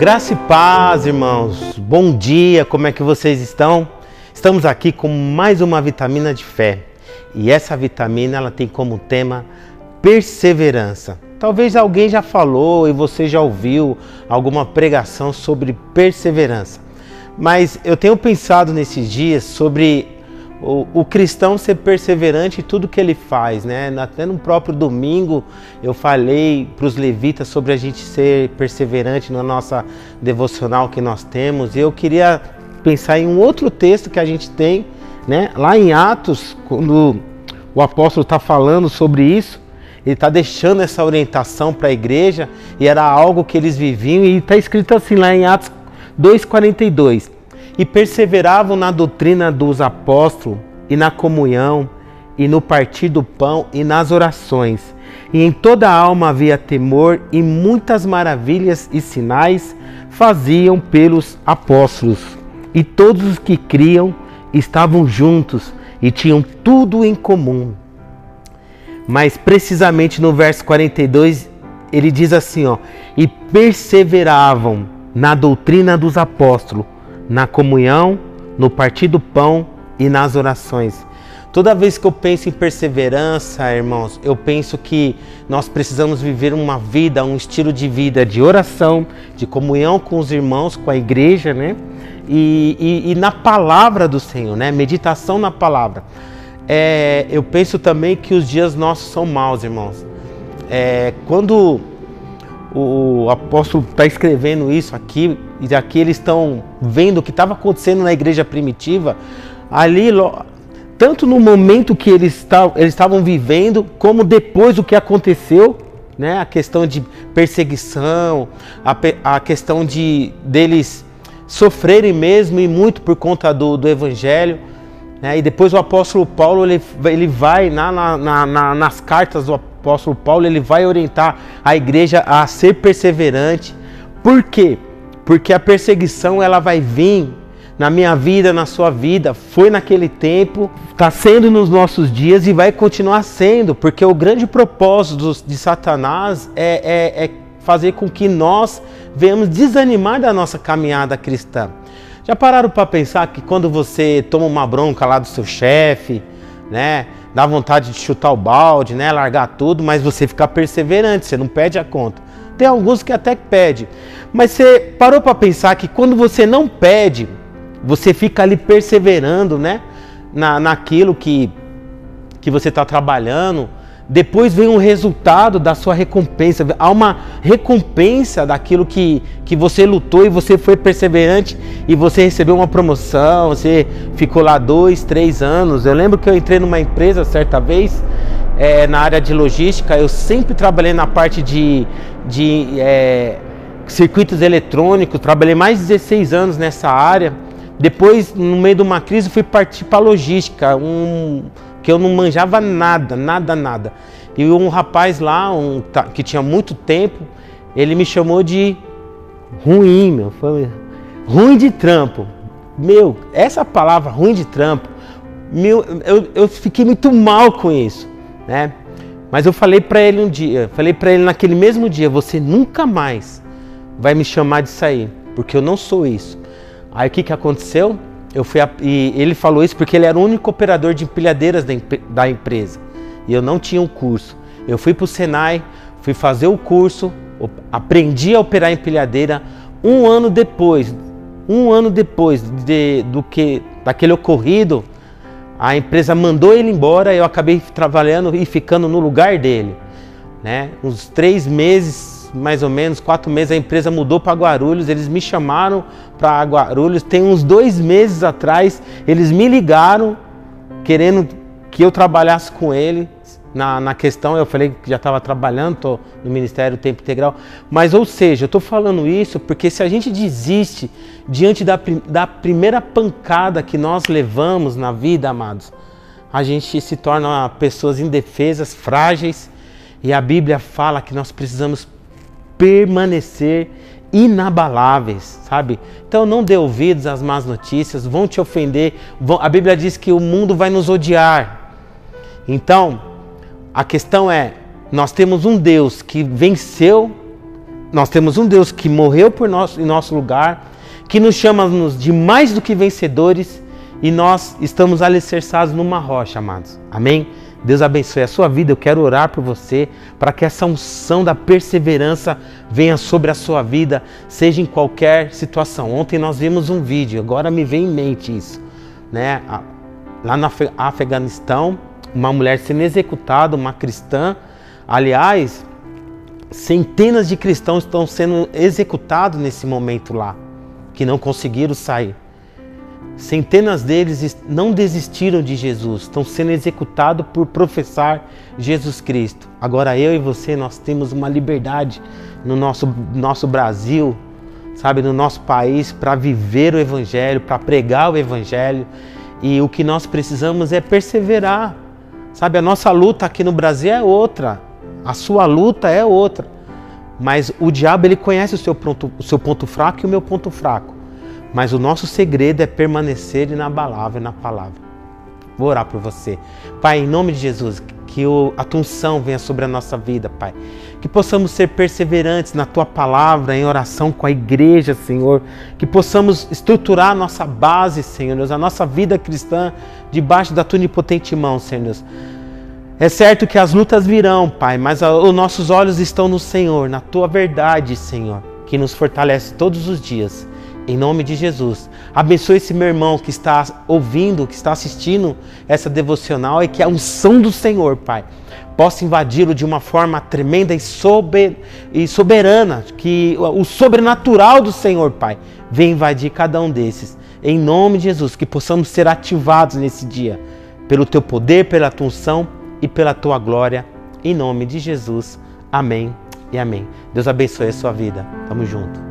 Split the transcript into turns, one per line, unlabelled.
Graça e paz, irmãos. Bom dia, como é que vocês estão? Estamos aqui com mais uma vitamina de fé. E essa vitamina ela tem como tema perseverança. Talvez alguém já falou e você já ouviu alguma pregação sobre perseverança. Mas eu tenho pensado nesses dias sobre o, o, cristão ser perseverante em tudo que ele faz, né? Até no próprio domingo eu falei para os levitas sobre a gente ser perseverante na nossa devocional que nós temos. E eu queria pensar em um outro texto que a gente tem, né? Lá em Atos, quando o apóstolo está falando sobre isso, ele está deixando essa orientação para a igreja e era algo que eles viviam e está escrito assim lá em Atos 2:42 e perseveravam na doutrina dos apóstolos e na comunhão e no partir do pão e nas orações. E em toda a alma havia temor e muitas maravilhas e sinais faziam pelos apóstolos. E todos os que criam estavam juntos e tinham tudo em comum. Mas precisamente no verso 42 ele diz assim, ó, e perseveravam na doutrina dos apóstolos na comunhão, no partir do pão e nas orações. Toda vez que eu penso em perseverança, irmãos, eu penso que nós precisamos viver uma vida, um estilo de vida de oração, de comunhão com os irmãos, com a igreja, né? E, e, e na palavra do Senhor, né? Meditação na palavra. É, eu penso também que os dias nossos são maus, irmãos. É, quando o apóstolo está escrevendo isso aqui, e aqui eles estão vendo o que estava acontecendo na igreja primitiva, ali, tanto no momento que eles estavam vivendo, como depois do que aconteceu, né? a questão de perseguição, a, a questão de deles sofrerem mesmo e muito por conta do, do evangelho. Né? E depois o apóstolo Paulo ele, ele vai na, na, na, nas cartas do apóstolo Paulo ele vai orientar a igreja a ser perseverante. Por quê? Porque a perseguição ela vai vir na minha vida, na sua vida, foi naquele tempo, está sendo nos nossos dias e vai continuar sendo, porque o grande propósito de Satanás é, é, é fazer com que nós venhamos desanimar da nossa caminhada cristã. Já pararam para pensar que quando você toma uma bronca lá do seu chefe, né? Dá vontade de chutar o balde, né? Largar tudo, mas você fica perseverante, você não pede a conta. Tem alguns que até pede. Mas você parou para pensar que quando você não pede, você fica ali perseverando, né? Na, naquilo que, que você está trabalhando, depois vem um resultado da sua recompensa. Há uma recompensa daquilo que, que você lutou e você foi perseverante e você recebeu uma promoção, você ficou lá dois, três anos. Eu lembro que eu entrei numa empresa certa vez é, na área de logística, eu sempre trabalhei na parte de, de é, circuitos eletrônicos, trabalhei mais de 16 anos nessa área. Depois, no meio de uma crise, fui partir para logística. Um, que eu não manjava nada, nada, nada. E um rapaz lá, um, que tinha muito tempo, ele me chamou de ruim, meu. Foi ruim de trampo. Meu, essa palavra ruim de trampo, meu, eu, eu fiquei muito mal com isso, né? Mas eu falei para ele um dia, falei para ele naquele mesmo dia, você nunca mais vai me chamar de sair, porque eu não sou isso. Aí o que, que aconteceu? Eu fui a, e ele falou isso porque ele era o único operador de empilhadeiras da, da empresa e eu não tinha um curso. Eu fui para o Senai, fui fazer o curso, aprendi a operar empilhadeira. Um ano depois, um ano depois de, do que daquele ocorrido, a empresa mandou ele embora. Eu acabei trabalhando e ficando no lugar dele, né? Uns três meses mais ou menos, quatro meses, a empresa mudou para Guarulhos. Eles me chamaram para Guarulhos. Tem uns dois meses atrás, eles me ligaram querendo que eu trabalhasse com ele na, na questão. Eu falei que já estava trabalhando, estou no Ministério Tempo Integral. Mas, ou seja, eu estou falando isso porque se a gente desiste diante da, da primeira pancada que nós levamos na vida, amados, a gente se torna pessoas indefesas, frágeis. E a Bíblia fala que nós precisamos permanecer inabaláveis, sabe? Então não dê ouvidos às más notícias, vão te ofender. Vão... A Bíblia diz que o mundo vai nos odiar. Então, a questão é: nós temos um Deus que venceu Nós temos um Deus que morreu por nós em nosso lugar, que nos chama de mais do que vencedores e nós estamos alicerçados numa rocha, amados. Amém? Deus abençoe a sua vida. Eu quero orar por você para que essa unção da perseverança venha sobre a sua vida, seja em qualquer situação. Ontem nós vimos um vídeo, agora me vem em mente isso, né? Lá no Afeganistão, uma mulher sendo executada, uma cristã. Aliás, centenas de cristãos estão sendo executados nesse momento lá, que não conseguiram sair. Centenas deles não desistiram de Jesus, estão sendo executados por professar Jesus Cristo. Agora eu e você, nós temos uma liberdade no nosso, nosso Brasil, sabe, no nosso país, para viver o Evangelho, para pregar o Evangelho. E o que nós precisamos é perseverar. Sabe, a nossa luta aqui no Brasil é outra, a sua luta é outra. Mas o diabo ele conhece o seu ponto, o seu ponto fraco e o meu ponto fraco. Mas o nosso segredo é permanecer inabalável na palavra. Vou orar por você. Pai, em nome de Jesus, que a tua unção venha sobre a nossa vida, Pai. Que possamos ser perseverantes na tua palavra, em oração com a igreja, Senhor. Que possamos estruturar a nossa base, Senhor, a nossa vida cristã debaixo da tua onipotente mão, Senhor. É certo que as lutas virão, Pai, mas os nossos olhos estão no Senhor, na tua verdade, Senhor, que nos fortalece todos os dias. Em nome de Jesus. Abençoe esse meu irmão que está ouvindo, que está assistindo essa devocional e que a unção do Senhor, Pai, possa invadi-lo de uma forma tremenda e, sober, e soberana. Que o sobrenatural do Senhor, Pai, venha invadir cada um desses. Em nome de Jesus, que possamos ser ativados nesse dia pelo teu poder, pela tua unção e pela tua glória. Em nome de Jesus. Amém e amém. Deus abençoe a sua vida. Tamo junto.